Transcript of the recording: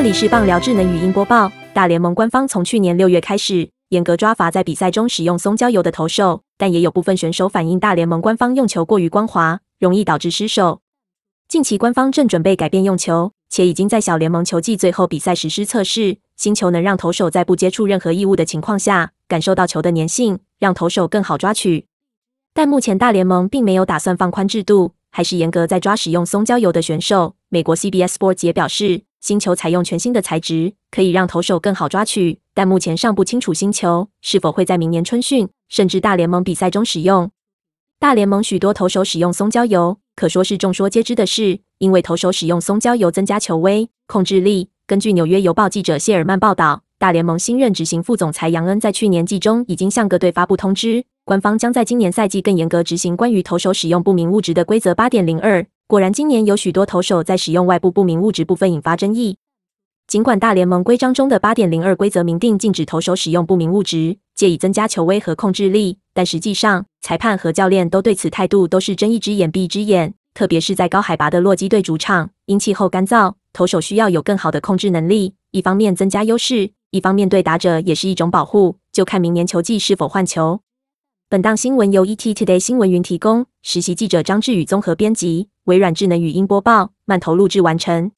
这里是棒聊智能语音播报。大联盟官方从去年六月开始严格抓罚在比赛中使用松焦油的投手，但也有部分选手反映大联盟官方用球过于光滑，容易导致失手。近期官方正准备改变用球，且已经在小联盟球季最后比赛实施测试，新球能让投手在不接触任何异物的情况下，感受到球的粘性，让投手更好抓取。但目前大联盟并没有打算放宽制度，还是严格在抓使用松焦油的选手。美国 CBS Sports 也表示，新球采用全新的材质，可以让投手更好抓取，但目前尚不清楚新球是否会在明年春训甚至大联盟比赛中使用。大联盟许多投手使用松焦油，可说是众说皆知的事，因为投手使用松焦油增加球威、控制力。根据纽约邮报记者谢尔曼报道，大联盟新任执行副总裁杨恩在去年季中已经向各队发布通知，官方将在今年赛季更严格执行关于投手使用不明物质的规则八点零二。果然，今年有许多投手在使用外部不明物质部分引发争议。尽管大联盟规章中的八点零二规则明定禁止投手使用不明物质，借以增加球威和控制力，但实际上裁判和教练都对此态度都是睁一只眼闭一只眼。特别是在高海拔的洛基队主场，因气候干燥，投手需要有更好的控制能力，一方面增加优势，一方面对打者也是一种保护。就看明年球季是否换球。本档新闻由 ET Today 新闻云提供，实习记者张志宇综合编辑，微软智能语音播报，慢投录制完成。